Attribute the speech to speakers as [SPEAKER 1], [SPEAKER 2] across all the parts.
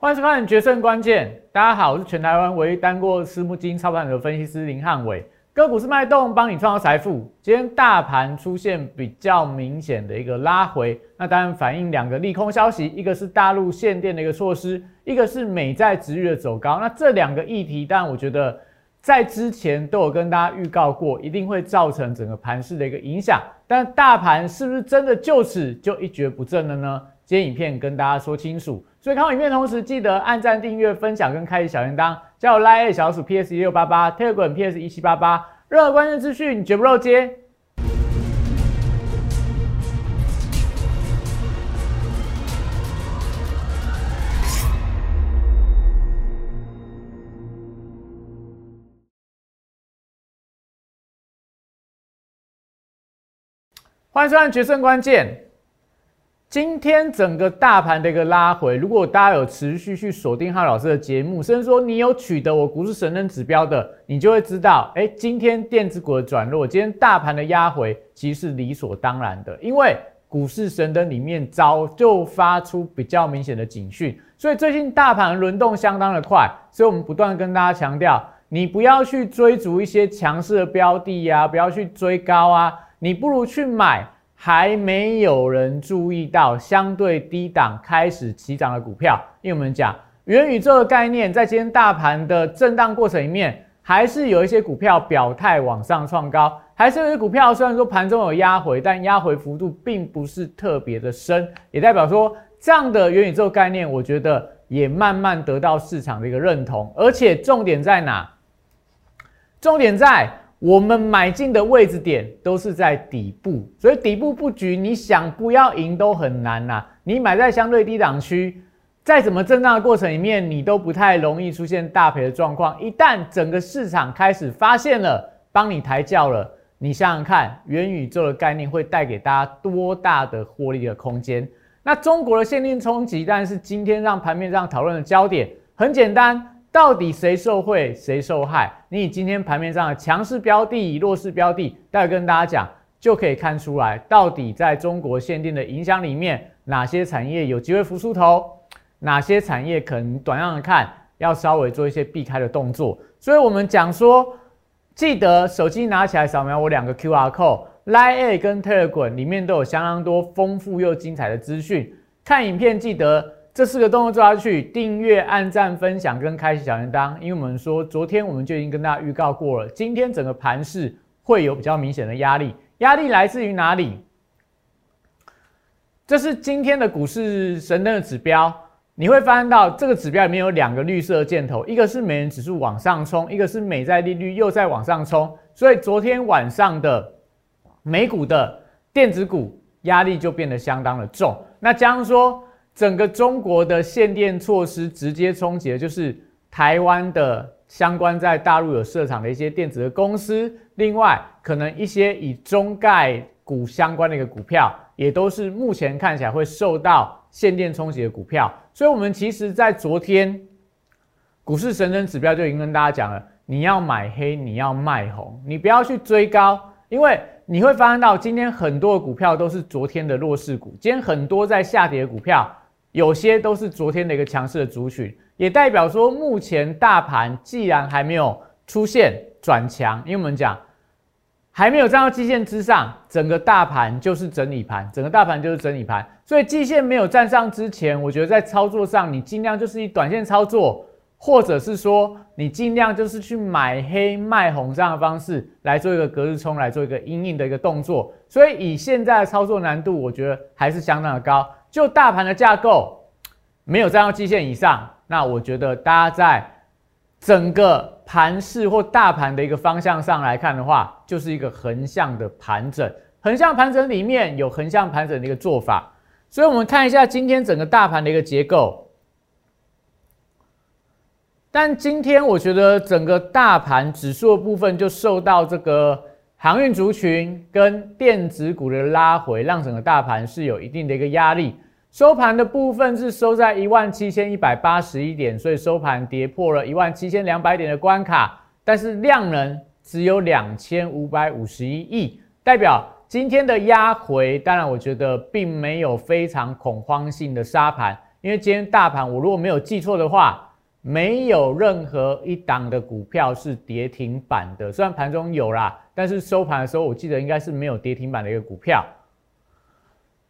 [SPEAKER 1] 欢迎收看《决胜关键》。大家好，我是全台湾唯一当过私募基金操盘手的分析师林汉伟。个股是脉动，帮你创造财富。今天大盘出现比较明显的一个拉回，那当然反映两个利空消息，一个是大陆限电的一个措施，一个是美债值率的走高。那这两个议题，当然我觉得在之前都有跟大家预告过，一定会造成整个盘势的一个影响。但大盘是不是真的就此就一蹶不振了呢？今天影片跟大家说清楚。所以看完影片同时，记得按赞、订阅、分享跟开启小铃铛，加我 Line 小鼠 PS 一六八八，Telegram PS 一七八八，任何关键资讯绝不漏接。欢迎收看《决胜关键》。今天整个大盘的一个拉回，如果大家有持续去锁定汉老师的节目，甚至说你有取得我股市神灯指标的，你就会知道，哎，今天电子股的转弱，今天大盘的压回，其实是理所当然的，因为股市神灯里面早就发出比较明显的警讯，所以最近大盘轮动相当的快，所以我们不断跟大家强调，你不要去追逐一些强势的标的呀，不要去追高啊，你不如去买。还没有人注意到相对低档开始起涨的股票，因为我们讲元宇宙的概念，在今天大盘的震荡过程里面，还是有一些股票表态往上创高，还是有些股票虽然说盘中有压回，但压回幅度并不是特别的深，也代表说这样的元宇宙概念，我觉得也慢慢得到市场的一个认同，而且重点在哪？重点在。我们买进的位置点都是在底部，所以底部布局，你想不要赢都很难呐。你买在相对低档区，在怎么震荡的过程里面，你都不太容易出现大赔的状况。一旦整个市场开始发现了，帮你抬轿了，你想想看，元宇宙的概念会带给大家多大的获利的空间？那中国的限定冲击，但是今天让盘面上讨论的焦点很简单。到底谁受贿，谁受害？你以今天盘面上的强势标的、弱势标的，待会跟大家讲，就可以看出来，到底在中国限定的影响里面，哪些产业有机会浮出头，哪些产业可能短样的看要稍微做一些避开的动作。所以我们讲说，记得手机拿起来扫描我两个 Q R code，Line A 跟 Telegram 里面都有相当多丰富又精彩的资讯。看影片记得。这四个动作做下去：订阅、按赞、分享跟开启小铃铛。因为我们说，昨天我们就已经跟大家预告过了，今天整个盘势会有比较明显的压力。压力来自于哪里？这是今天的股市神灯的指标。你会发现到这个指标里面有两个绿色箭头，一个是美元指数往上冲，一个是美债利率又在往上冲。所以昨天晚上的美股的电子股压力就变得相当的重。那加上说。整个中国的限电措施直接冲击的就是台湾的相关在大陆有设厂的一些电子的公司，另外可能一些以中概股相关的一个股票，也都是目前看起来会受到限电冲击的股票。所以，我们其实在昨天股市神针指标就已经跟大家讲了，你要买黑，你要卖红，你不要去追高，因为你会发现到今天很多的股票都是昨天的弱势股，今天很多在下跌的股票。有些都是昨天的一个强势的族群，也代表说目前大盘既然还没有出现转强，因为我们讲还没有站到季线之上，整个大盘就是整理盘，整个大盘就是整理盘。所以季线没有站上之前，我觉得在操作上你尽量就是以短线操作，或者是说你尽量就是去买黑卖红这样的方式来做一个隔日冲，来做一个阴影的一个动作。所以以现在的操作难度，我觉得还是相当的高。就大盘的架构没有站到季线以上，那我觉得大家在整个盘势或大盘的一个方向上来看的话，就是一个横向的盘整。横向盘整里面有横向盘整的一个做法，所以我们看一下今天整个大盘的一个结构。但今天我觉得整个大盘指数的部分就受到这个。航运族群跟电子股的拉回，让整个大盘是有一定的一个压力。收盘的部分是收在一万七千一百八十一点，所以收盘跌破了一万七千两百点的关卡。但是量能只有两千五百五十一亿，代表今天的压回，当然我觉得并没有非常恐慌性的杀盘，因为今天大盘我如果没有记错的话，没有任何一档的股票是跌停板的，虽然盘中有啦，但是收盘的时候我记得应该是没有跌停板的一个股票。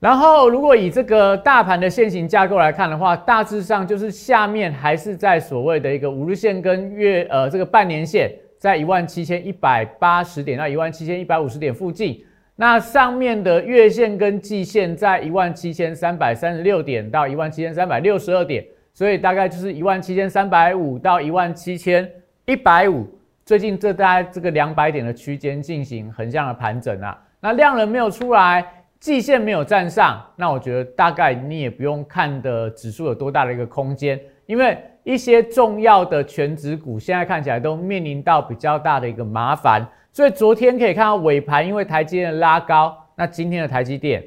[SPEAKER 1] 然后，如果以这个大盘的线型架构来看的话，大致上就是下面还是在所谓的一个五日线跟月呃这个半年线，在一万七千一百八十点到一万七千一百五十点附近。那上面的月线跟季线在一万七千三百三十六点到一万七千三百六十二点，所以大概就是一万七千三百五到一万七千一百五。最近这大概这个两百点的区间进行横向的盘整啊，那量能没有出来。季线没有站上，那我觉得大概你也不用看的指数有多大的一个空间，因为一些重要的全指股现在看起来都面临到比较大的一个麻烦，所以昨天可以看到尾盘，因为台积电拉高，那今天的台积电，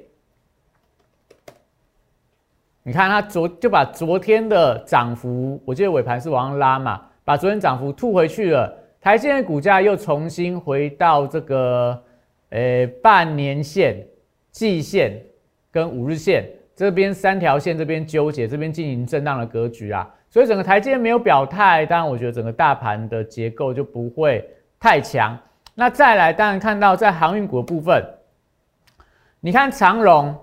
[SPEAKER 1] 你看它昨就把昨天的涨幅，我记得尾盘是往上拉嘛，把昨天涨幅吐回去了，台积电股价又重新回到这个呃半年线。季线跟五日线这边三条线这边纠结，这边进行震荡的格局啊，所以整个台阶没有表态，当然我觉得整个大盘的结构就不会太强。那再来，当然看到在航运股的部分，你看长荣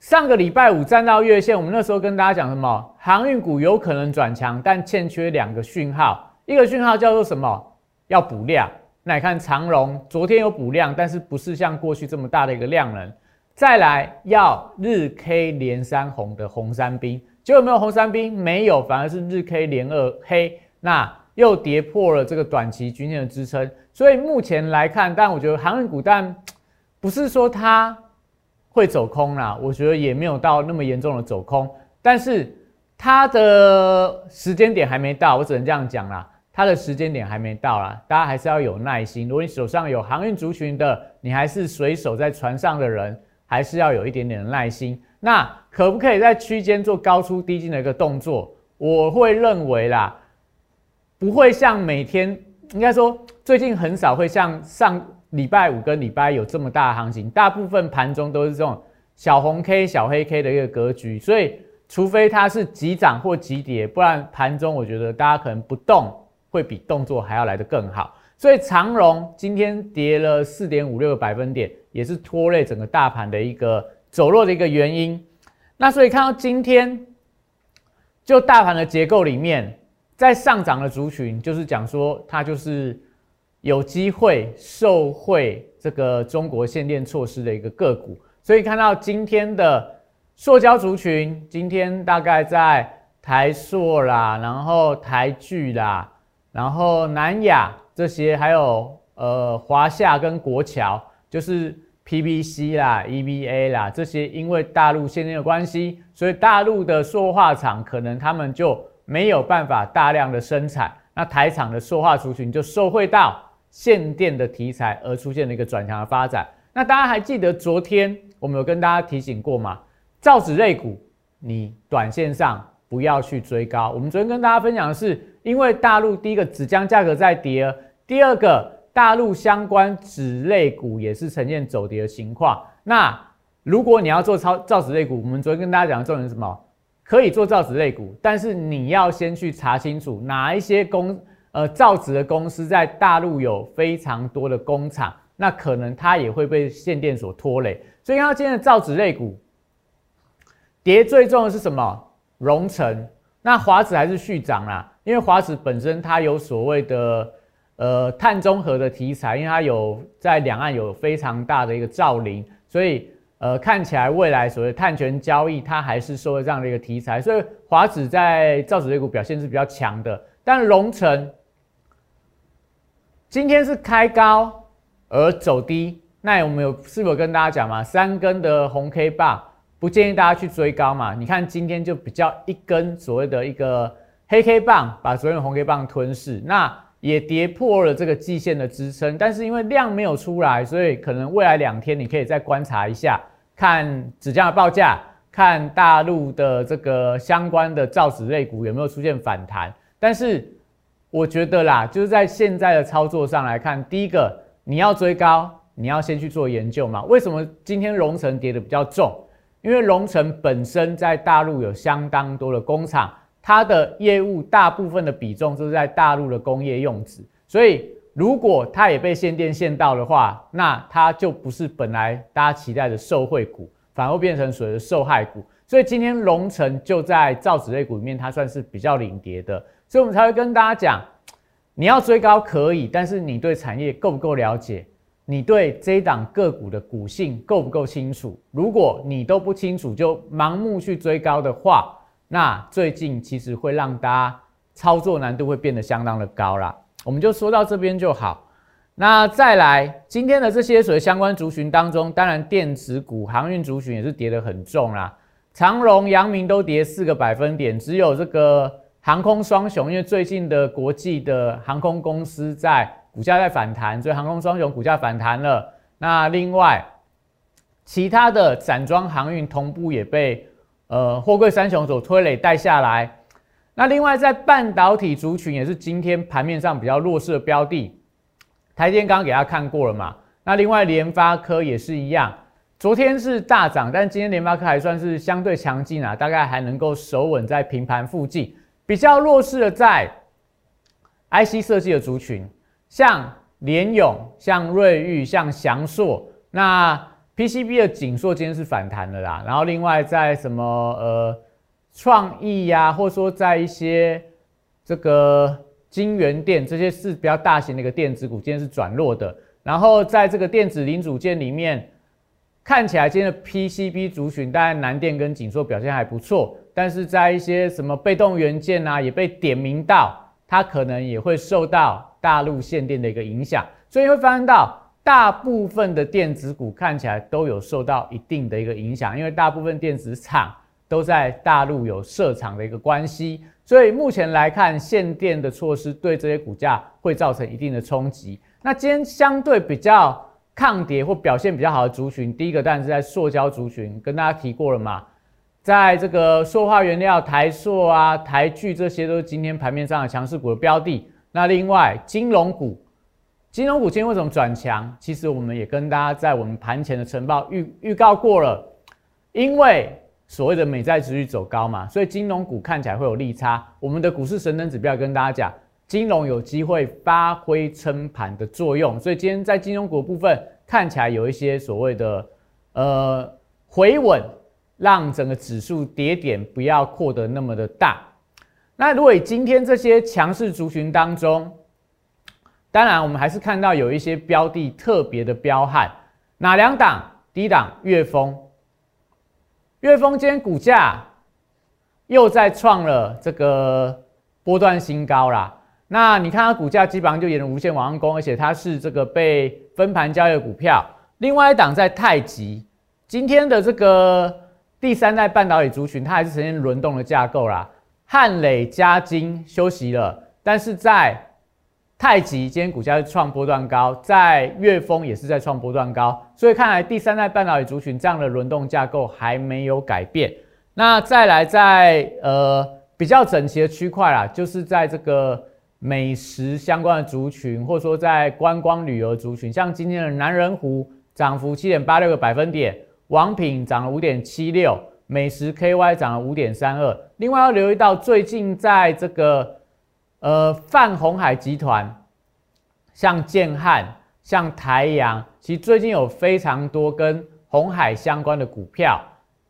[SPEAKER 1] 上个礼拜五站到月线，我们那时候跟大家讲什么？航运股有可能转强，但欠缺两个讯号，一个讯号叫做什么？要补量。那你看长荣昨天有补量，但是不是像过去这么大的一个量能？再来要日 K 连三红的红三兵，结果没有红三兵，没有，反而是日 K 连二黑，那又跌破了这个短期均线的支撑。所以目前来看，但我觉得航运股，但 不是说它会走空啦，我觉得也没有到那么严重的走空，但是它的时间点还没到，我只能这样讲啦，它的时间点还没到啦，大家还是要有耐心。如果你手上有航运族群的，你还是随手在船上的人。还是要有一点点的耐心。那可不可以在区间做高出低进的一个动作？我会认为啦，不会像每天，应该说最近很少会像上礼拜五跟礼拜有这么大的行情，大部分盘中都是这种小红 K、小黑 K 的一个格局。所以，除非它是急涨或急跌，不然盘中我觉得大家可能不动会比动作还要来得更好。所以长荣今天跌了四点五六个百分点，也是拖累整个大盘的一个走弱的一个原因。那所以看到今天，就大盘的结构里面，在上涨的族群，就是讲说它就是有机会受惠这个中国限电措施的一个个股。所以看到今天的塑胶族群，今天大概在台塑啦，然后台聚啦，然后南亚。这些还有呃华夏跟国桥，就是 PVC 啦、EVA 啦这些，因为大陆限电的关系，所以大陆的塑化厂可能他们就没有办法大量的生产，那台厂的塑化族群就受惠到限电的题材而出现了一个转强的发展。那大家还记得昨天我们有跟大家提醒过吗？造纸类股，你短线上不要去追高。我们昨天跟大家分享的是，因为大陆第一个纸浆价格在跌。第二个，大陆相关纸类股也是呈现走跌的情况。那如果你要做超造纸类股，我们昨天跟大家讲的重点是什么？可以做造纸类股，但是你要先去查清楚哪一些公呃造纸的公司在大陆有非常多的工厂，那可能它也会被限电所拖累。所以，看到今天的造纸类股跌最重的是什么？荣成。那华子还是续涨啦，因为华子本身它有所谓的。呃，碳中和的题材，因为它有在两岸有非常大的一个造林，所以呃，看起来未来所谓碳权交易，它还是受了这样的一个题材，所以华子在造纸类股表现是比较强的。但龙城今天是开高而走低，那我们有是否跟大家讲嘛？三根的红 K 棒不建议大家去追高嘛？你看今天就比较一根所谓的一个黑 K 棒，把昨天的红 K 棒吞噬，那。也跌破了这个季线的支撑，但是因为量没有出来，所以可能未来两天你可以再观察一下，看纸浆的报价，看大陆的这个相关的造纸类股有没有出现反弹。但是我觉得啦，就是在现在的操作上来看，第一个你要追高，你要先去做研究嘛。为什么今天荣成跌的比较重？因为龙城本身在大陆有相当多的工厂，它的业务大部分的比重都是在大陆的工业用纸，所以如果它也被限电限到的话，那它就不是本来大家期待的受惠股，反而变成所谓的受害股。所以今天龙城就在造纸类股里面，它算是比较领跌的，所以我们才会跟大家讲，你要追高可以，但是你对产业够不够了解？你对这档个股的股性够不够清楚？如果你都不清楚，就盲目去追高的话，那最近其实会让大家操作难度会变得相当的高啦。我们就说到这边就好。那再来，今天的这些所谓相关族群当中，当然电子股、航运族群也是跌得很重啦。长荣、阳明都跌四个百分点，只有这个航空双雄，因为最近的国际的航空公司在股价在反弹，所以航空双雄股价反弹了。那另外，其他的散装航运同步也被呃货柜三雄所推累带下来。那另外在半导体族群也是今天盘面上比较弱势的标的，台电刚刚给大家看过了嘛？那另外联发科也是一样。昨天是大涨，但今天联发科还算是相对强劲啊，大概还能够守稳在平盘附近。比较弱势的在 IC 设计的族群，像联咏、像瑞昱、像翔硕。那 PCB 的景硕今天是反弹的啦。然后另外在什么呃创意呀，或者说在一些这个金源电这些是比较大型的一个电子股，今天是转弱的。然后在这个电子零组件里面。看起来今天的 PCB 族群，当然南电跟景硕表现还不错，但是在一些什么被动元件啊，也被点名到，它可能也会受到大陆限电的一个影响，所以会发现到大部分的电子股看起来都有受到一定的一个影响，因为大部分电子厂都在大陆有设厂的一个关系，所以目前来看限电的措施对这些股价会造成一定的冲击。那今天相对比较。抗跌或表现比较好的族群，第一个当然是在塑胶族群，跟大家提过了嘛，在这个塑化原料台塑啊、台聚这些都是今天盘面上的强势股的标的。那另外金融股，金融股今天为什么转强？其实我们也跟大家在我们盘前的晨报预预告过了，因为所谓的美债持续走高嘛，所以金融股看起来会有利差。我们的股市神灯指标跟大家讲。金融有机会发挥撑盘的作用，所以今天在金融股部分看起来有一些所谓的呃回稳，让整个指数跌点不要扩得那么的大。那如果以今天这些强势族群当中，当然我们还是看到有一些标的特别的彪悍，哪两档？第一档粤丰，粤丰今天股价又在创了这个波段新高啦。那你看它股价基本上就沿着无限往上攻，而且它是这个被分盘交易的股票。另外一档在太极，今天的这个第三代半导体族群，它还是呈现轮动的架构啦。汉磊、嘉金休息了，但是在太极今天股价是创波段高，在粤丰也是在创波段高，所以看来第三代半导体族群这样的轮动架构还没有改变。那再来在呃比较整齐的区块啦，就是在这个。美食相关的族群，或者说在观光旅游族群，像今天的南人湖涨幅七点八六个百分点，王品涨了五点七六，美食 KY 涨了五点三二。另外要留意到，最近在这个呃泛红海集团，像建汉、像台阳，其实最近有非常多跟红海相关的股票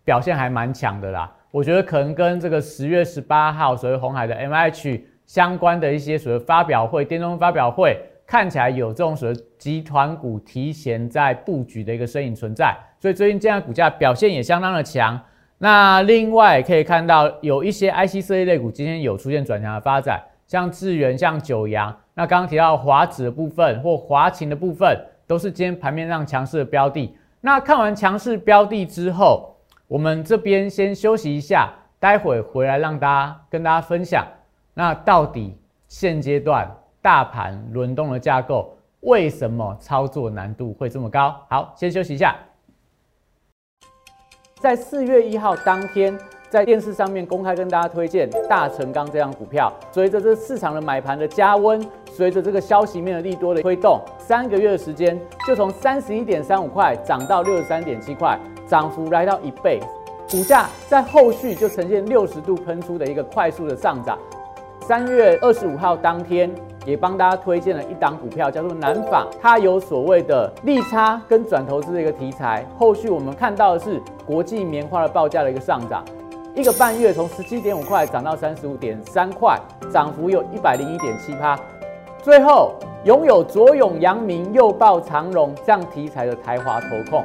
[SPEAKER 1] 表现还蛮强的啦。我觉得可能跟这个十月十八号所谓红海的 MH。相关的一些所谓发表会、电动发表会，看起来有这种所谓集团股提前在布局的一个身影存在，所以最近这样股价表现也相当的强。那另外可以看到有一些 IC 设计类股今天有出现转强的发展，像智源、像九阳。那刚刚提到华指的部分或华勤的部分，都是今天盘面上强势的标的。那看完强势标的之后，我们这边先休息一下，待会回来让大家跟大家分享。那到底现阶段大盘轮动的架构，为什么操作难度会这么高？好，先休息一下。在四月一号当天，在电视上面公开跟大家推荐大成钢这张股票，随着这市场的买盘的加温，随着这个消息面的利多的推动，三个月的时间就从三十一点三五块涨到六十三点七块，涨幅来到一倍。股价在后续就呈现六十度喷出的一个快速的上涨。三月二十五号当天，也帮大家推荐了一档股票，叫做南纺，它有所谓的利差跟转投资的一个题材。后续我们看到的是国际棉花的报价的一个上涨，一个半月从十七点五块涨到三十五点三块，涨幅有一百零一点七趴。最后，拥有左拥阳明、右抱长荣这样题材的台华投控，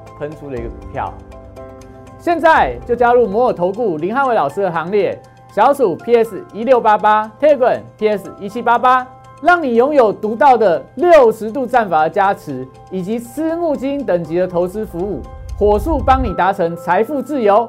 [SPEAKER 1] 喷出的一个股票。现在就加入摩尔投顾林汉伟老师的行列，小鼠 PS 一六八八，Telegram PS 一七八八，让你拥有独到的六十度战法的加持，以及私募基金等级的投资服务，火速帮你达成财富自由。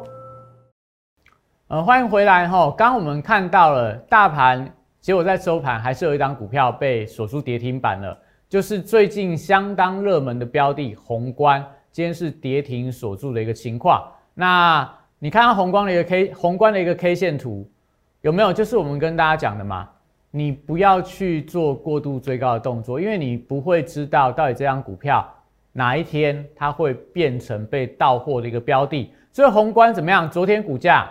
[SPEAKER 1] 呃，欢迎回来哈。刚我们看到了大盘，结果在收盘还是有一张股票被锁出跌停板了，就是最近相当热门的标的宏观，今天是跌停锁住的一个情况。那你看到宏观的一个 K，宏观的一个 K 线图有没有？就是我们跟大家讲的嘛，你不要去做过度追高的动作，因为你不会知道到底这张股票哪一天它会变成被到货的一个标的。所以宏观怎么样？昨天股价。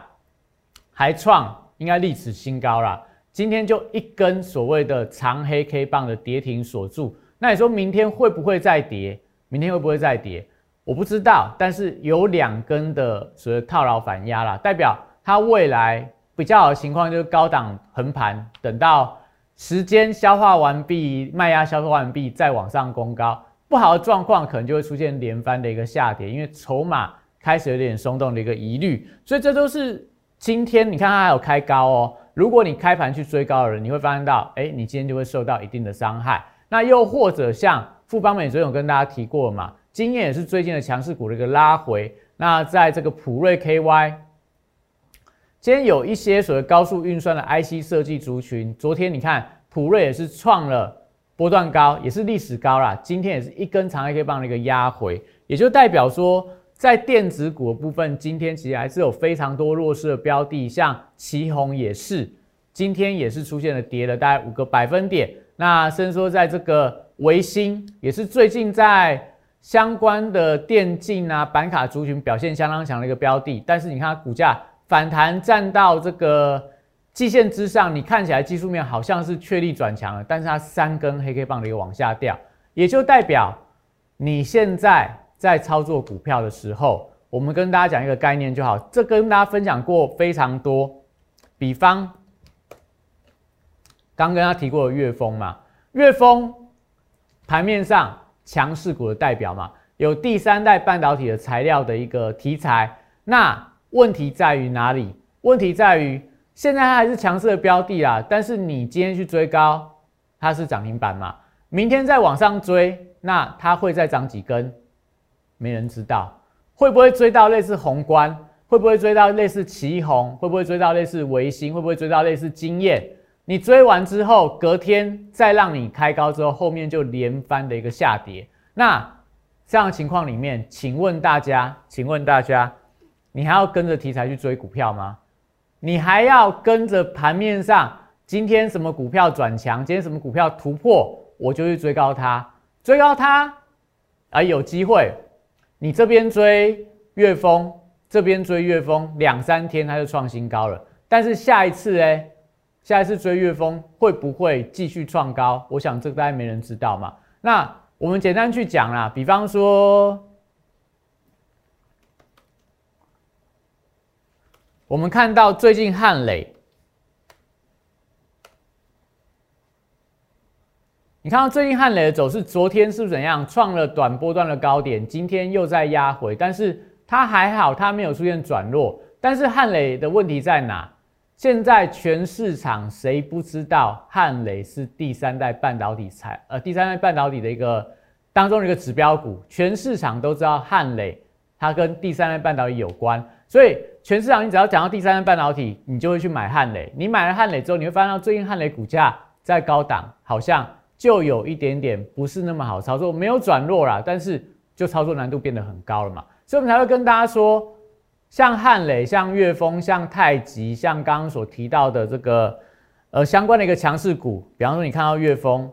[SPEAKER 1] 还创应该历史新高了，今天就一根所谓的长黑 K 棒的跌停锁住。那你说明天会不会再跌？明天会不会再跌？我不知道，但是有两根的所谓套牢反压了，代表它未来比较好的情况就是高档横盘，等到时间消化完毕，卖压消化完毕再往上攻高。不好的状况可能就会出现连番的一个下跌，因为筹码开始有点松动的一个疑虑，所以这都是。今天你看它还有开高哦，如果你开盘去追高的人，你会发现到，哎，你今天就会受到一定的伤害。那又或者像富邦美昨天有跟大家提过嘛，经验也是最近的强势股的一个拉回。那在这个普瑞 KY，今天有一些所谓高速运算的 IC 设计族群，昨天你看普瑞也是创了波段高，也是历史高啦。今天也是一根长黑 K 棒的一个压回，也就代表说。在电子股的部分，今天其实还是有非常多弱势的标的，像旗宏也是，今天也是出现了跌了大概五个百分点。那甚至说在这个维新，也是最近在相关的电竞啊板卡族群表现相当强的一个标的，但是你看它股价反弹站到这个季线之上，你看起来技术面好像是确立转强了，但是它三根黑 K 棒的一个往下掉，也就代表你现在。在操作股票的时候，我们跟大家讲一个概念就好。这跟大家分享过非常多，比方刚跟他提过的月峰嘛，月峰盘面上强势股的代表嘛，有第三代半导体的材料的一个题材。那问题在于哪里？问题在于现在它还是强势的标的啊，但是你今天去追高，它是涨停板嘛？明天再往上追，那它会再涨几根？没人知道会不会追到类似宏观，会不会追到类似旗宏，会不会追到类似维新，会不会追到类似经验？你追完之后，隔天再让你开高之后，后面就连番的一个下跌。那这样的情况里面，请问大家，请问大家，你还要跟着题材去追股票吗？你还要跟着盘面上今天什么股票转强，今天什么股票突破，我就去追高它，追高它，而有机会。你这边追月峰，这边追月峰，两三天它就创新高了。但是下一次哎，下一次追月峰会不会继续创高？我想这个大家没人知道嘛。那我们简单去讲啦，比方说，我们看到最近汉磊。你看到最近汉磊的走势，昨天是怎样创了短波段的高点，今天又在压回，但是它还好，它没有出现转弱。但是汉磊的问题在哪？现在全市场谁不知道汉磊是第三代半导体材，呃，第三代半导体的一个当中的一个指标股，全市场都知道汉磊它跟第三代半导体有关，所以全市场你只要讲到第三代半导体，你就会去买汉磊。你买了汉磊之后，你会发现到最近汉磊股价在高档，好像就有一点点不是那么好操作，没有转弱啦，但是就操作难度变得很高了嘛。所以我们才会跟大家说，像汉磊、像岳峰、像太极、像刚刚所提到的这个呃相关的一个强势股，比方说你看到岳峰，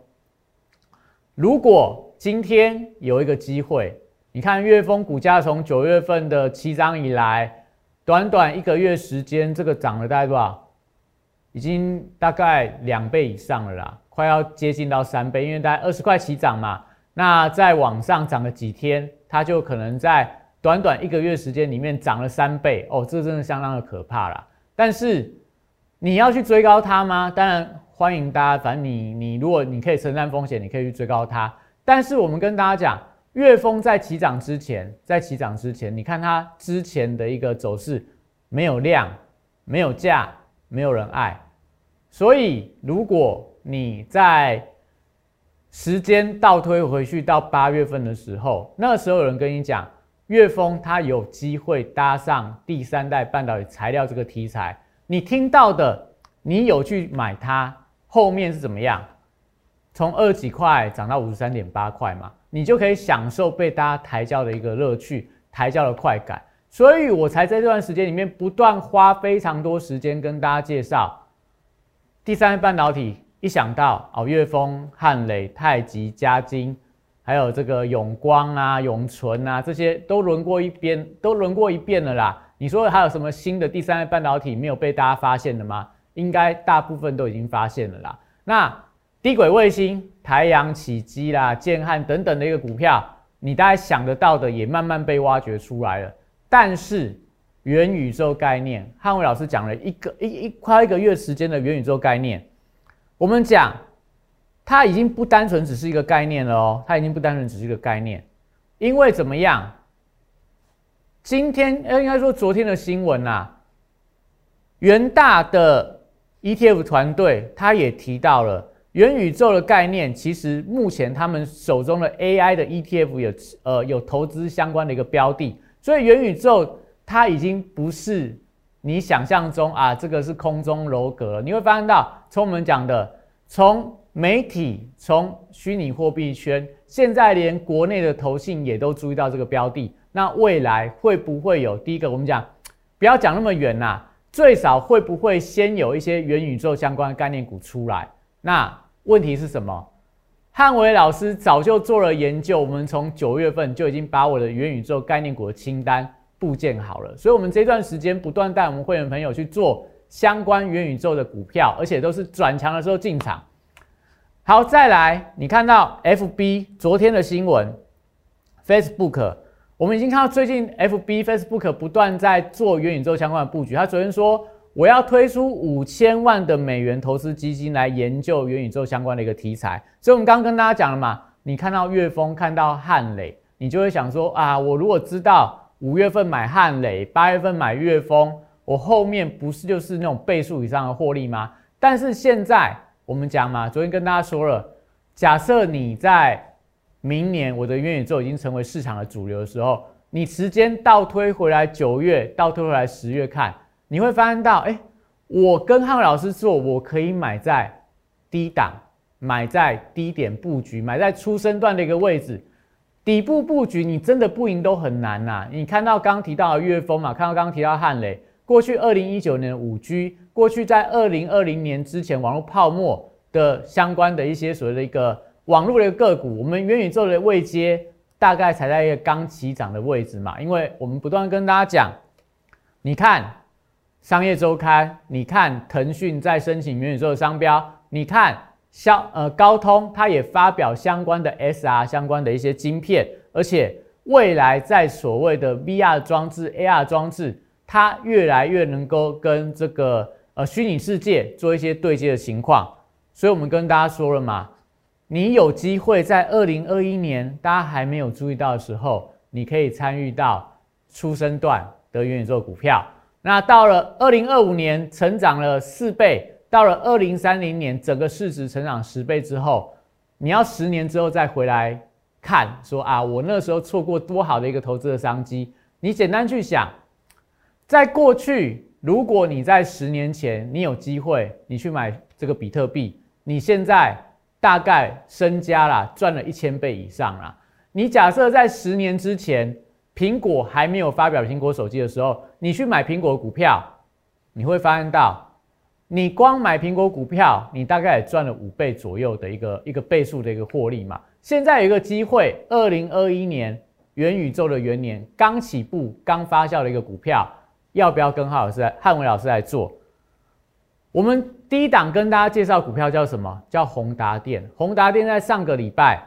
[SPEAKER 1] 如果今天有一个机会。你看岳峰股价从九月份的七张以来，短短一个月时间，这个涨了大概多少？已经大概两倍以上了啦，快要接近到三倍，因为大概二十块起涨嘛。那再往上涨了几天，它就可能在短短一个月时间里面涨了三倍哦，这真的相当的可怕啦。但是你要去追高它吗？当然欢迎大家，反正你你如果你可以承担风险，你可以去追高它。但是我们跟大家讲。月峰在起涨之前，在起涨之前，你看它之前的一个走势，没有量，没有价，没有人爱。所以，如果你在时间倒推回去到八月份的时候，那时候有人跟你讲，岳峰它有机会搭上第三代半导体材料这个题材，你听到的，你有去买它，后面是怎么样？从二几块涨到五十三点八块嘛。你就可以享受被大家抬轿的一个乐趣，抬轿的快感，所以我才在这段时间里面不断花非常多时间跟大家介绍第三代半导体。一想到哦，岳峰、汉磊、太极、嘉金，还有这个永光啊、永存啊，这些都轮过一遍，都轮过一遍了啦。你说还有什么新的第三代半导体没有被大家发现的吗？应该大部分都已经发现了啦。那低轨卫星。台阳、起基啦、建汉等等的一个股票，你大概想得到的也慢慢被挖掘出来了。但是元宇宙概念，汉伟老师讲了一个一一快一个月时间的元宇宙概念，我们讲它已经不单纯只是一个概念了哦，它已经不单纯只是一个概念，因为怎么样？今天呃，应该说昨天的新闻呐，元大的 ETF 团队他也提到了。元宇宙的概念，其实目前他们手中的 AI 的 ETF 有呃有投资相关的一个标的，所以元宇宙它已经不是你想象中啊，这个是空中楼阁了。你会发现到，从我们讲的，从媒体，从虚拟货币圈，现在连国内的投信也都注意到这个标的。那未来会不会有？第一个，我们讲不要讲那么远呐，最少会不会先有一些元宇宙相关的概念股出来？那问题是什么？汉伟老师早就做了研究，我们从九月份就已经把我的元宇宙概念股的清单布建好了。所以，我们这段时间不断带我们会员朋友去做相关元宇宙的股票，而且都是转强的时候进场。好，再来，你看到 FB 昨天的新闻，Facebook，我们已经看到最近 FB、Facebook 不断在做元宇宙相关的布局。他昨天说。我要推出五千万的美元投资基金来研究元宇宙相关的一个题材，所以我们刚刚跟大家讲了嘛，你看到岳峰，看到汉磊，你就会想说啊，我如果知道五月份买汉磊，八月份买岳峰，我后面不是就是那种倍数以上的获利吗？但是现在我们讲嘛，昨天跟大家说了，假设你在明年我的元宇宙已经成为市场的主流的时候，你时间倒推回来九月，倒推回来十月看。你会发现到，哎，我跟汉伟老师做，我可以买在低档，买在低点布局，买在出生段的一个位置，底部布局，你真的不赢都很难呐。你看到刚提到的岳峰嘛，看到刚刚提到汉雷，过去二零一九年五 G，过去在二零二零年之前网络泡沫的相关的一些所谓的一个网络的个股，我们元宇宙的位阶大概才在一个刚起涨的位置嘛，因为我们不断跟大家讲，你看。商业周刊，你看腾讯在申请元宇宙的商标，你看消呃高通，它也发表相关的 SR 相关的一些晶片，而且未来在所谓的 VR 装置、AR 装置，它越来越能够跟这个呃虚拟世界做一些对接的情况。所以我们跟大家说了嘛，你有机会在二零二一年大家还没有注意到的时候，你可以参与到出生段的元宇宙股票。那到了二零二五年，成长了四倍；到了二零三零年，整个市值成长十倍之后，你要十年之后再回来看，说啊，我那时候错过多好的一个投资的商机。你简单去想，在过去，如果你在十年前你有机会，你去买这个比特币，你现在大概身家啦赚了一千倍以上啦。你假设在十年之前，苹果还没有发表苹果手机的时候，你去买苹果股票，你会发现到，你光买苹果股票，你大概也赚了五倍左右的一个一个倍数的一个获利嘛。现在有一个机会，二零二一年元宇宙的元年刚起步、刚发酵的一个股票，要不要跟浩老师、汉伟老师来做？我们第一档跟大家介绍股票叫什么？叫宏达电。宏达电在上个礼拜。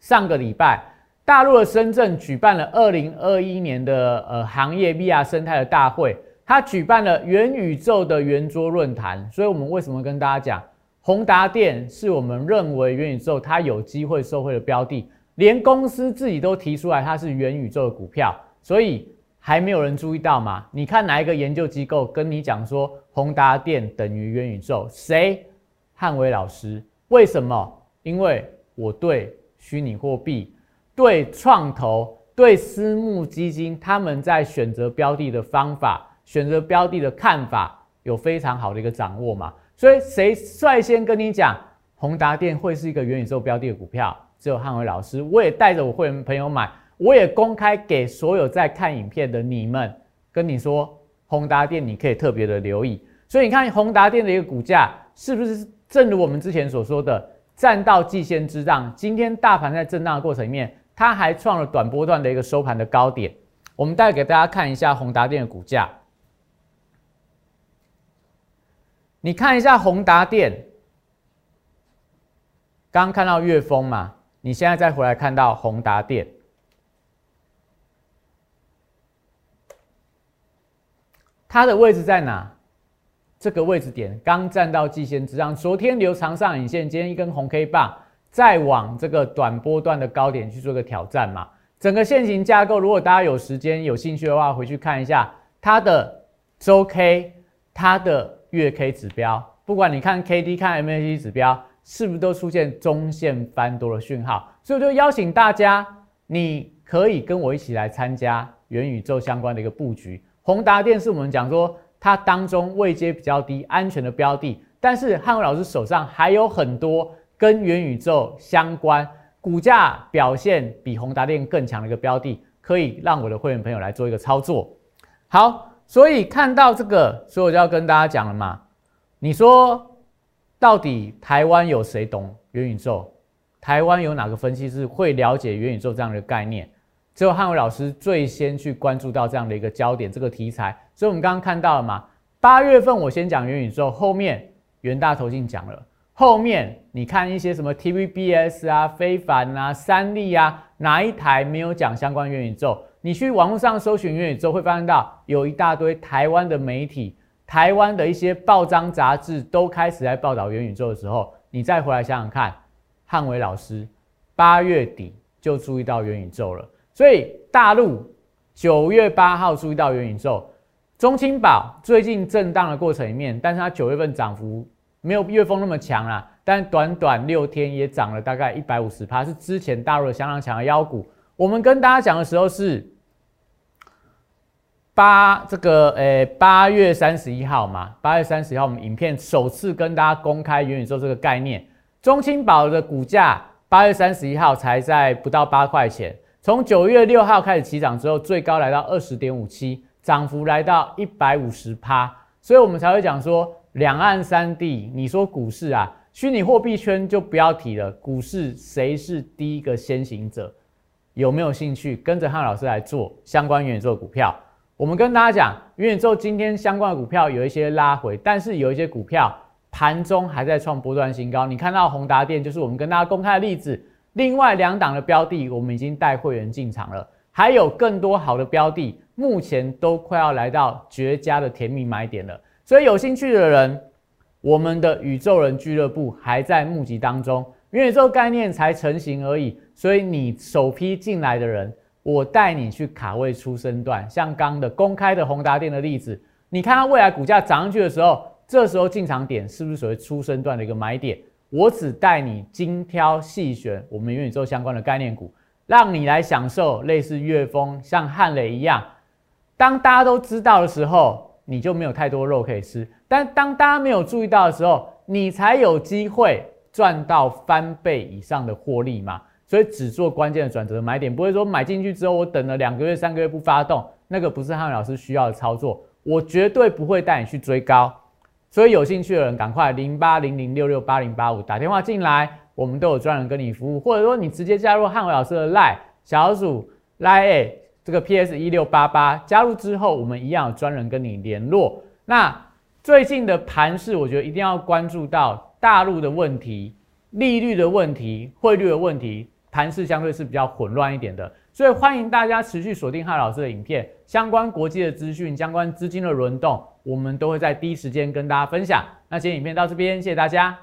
[SPEAKER 1] 上个礼拜，大陆的深圳举办了二零二一年的呃行业 VR 生态的大会，它举办了元宇宙的圆桌论坛。所以，我们为什么跟大家讲，宏达电是我们认为元宇宙它有机会受惠的标的，连公司自己都提出来它是元宇宙的股票，所以还没有人注意到吗？你看哪一个研究机构跟你讲说宏达电等于元宇宙？谁？汉伟老师？为什么？因为我对。虚拟货币对创投、对私募基金，他们在选择标的的方法、选择标的的看法，有非常好的一个掌握嘛？所以谁率先跟你讲宏达电会是一个元宇宙标的的股票？只有汉伟老师。我也带着我会员朋友买，我也公开给所有在看影片的你们，跟你说宏达电你可以特别的留意。所以你看宏达电的一个股价，是不是正如我们之前所说的？站到季线之上，今天大盘在震荡的过程里面，它还创了短波段的一个收盘的高点。我们带给大家看一下宏达电的股价。你看一下宏达电，刚看到月峰嘛？你现在再回来看到宏达电，它的位置在哪？这个位置点刚站到季线之上，昨天留长上影线，今天一根红 K 棒，再往这个短波段的高点去做个挑战嘛。整个线型架构，如果大家有时间有兴趣的话，回去看一下它的周 K、它的月 K 指标，不管你看 K D 看 M A C 指标，是不是都出现中线翻多的讯号？所以我就邀请大家，你可以跟我一起来参加元宇宙相关的一个布局。宏达电是我们讲说。它当中位阶比较低、安全的标的，但是汉伟老师手上还有很多跟元宇宙相关、股价表现比宏达电更强的一个标的，可以让我的会员朋友来做一个操作。好，所以看到这个，所以我就要跟大家讲了嘛。你说到底台湾有谁懂元宇宙？台湾有哪个分析师会了解元宇宙这样的概念？只有汉伟老师最先去关注到这样的一个焦点，这个题材。所以，我们刚刚看到了嘛？八月份我先讲元宇宙，后面元大投信讲了，后面你看一些什么 TVBS 啊、非凡啊、三立啊，哪一台没有讲相关元宇宙？你去网络上搜寻元宇宙，会发现到有一大堆台湾的媒体、台湾的一些报章杂志都开始在报道元宇宙的时候，你再回来想想看，汉伟老师八月底就注意到元宇宙了。所以大陆九月八号注意到元宇宙，中青宝最近震荡的过程里面，但是它九月份涨幅没有月峰那么强啦，但短短六天也涨了大概一百五十趴，是之前大陆的相当强的妖股。我们跟大家讲的时候是八这个诶八月三十一号嘛，八月三十号我们影片首次跟大家公开元宇宙这个概念，中青宝的股价八月三十一号才在不到八块钱。从九月六号开始起涨之后，最高来到二十点五七，涨幅来到一百五十趴，所以我们才会讲说，两岸三地，你说股市啊，虚拟货币圈就不要提了，股市谁是第一个先行者？有没有兴趣跟着汉老师来做相关元宇宙股票？我们跟大家讲，元宇宙今天相关的股票有一些拉回，但是有一些股票盘中还在创波段新高。你看到宏达电，就是我们跟大家公开的例子。另外两档的标的，我们已经带会员进场了，还有更多好的标的，目前都快要来到绝佳的甜蜜买点了。所以有兴趣的人，我们的宇宙人俱乐部还在募集当中，元宇宙概念才成型而已。所以你首批进来的人，我带你去卡位出生段，像刚的公开的宏达电的例子，你看它未来股价涨上去的时候，这时候进场点是不是属于出生段的一个买点？我只带你精挑细选我们元宇宙相关的概念股，让你来享受类似月峰、像汉磊一样当大家都知道的时候，你就没有太多肉可以吃；但当大家没有注意到的时候，你才有机会赚到翻倍以上的获利嘛。所以只做关键的转折买点，不会说买进去之后我等了两个月、三个月不发动，那个不是汉老师需要的操作。我绝对不会带你去追高。所以有兴趣的人，赶快零八零零六六八零八五打电话进来，我们都有专人跟你服务，或者说你直接加入汉伟老师的 Line 小组 Line 这个 PS 一六八八，加入之后我们一样有专人跟你联络。那最近的盘势，我觉得一定要关注到大陆的问题、利率的问题、汇率的问题，盘势相对是比较混乱一点的。所以欢迎大家持续锁定汉老师的影片，相关国际的资讯、相关资金的轮动。我们都会在第一时间跟大家分享。那今天影片到这边，谢谢大家。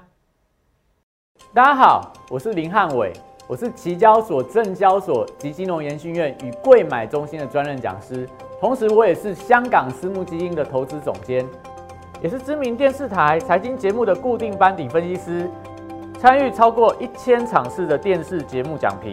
[SPEAKER 1] 大家好，我是林汉伟，我是期交所、证交所及金融研训院与贵买中心的专任讲师，同时我也是香港私募基金的投资总监，也是知名电视台财经节目的固定班底分析师，参与超过一千场次的电视节目讲评。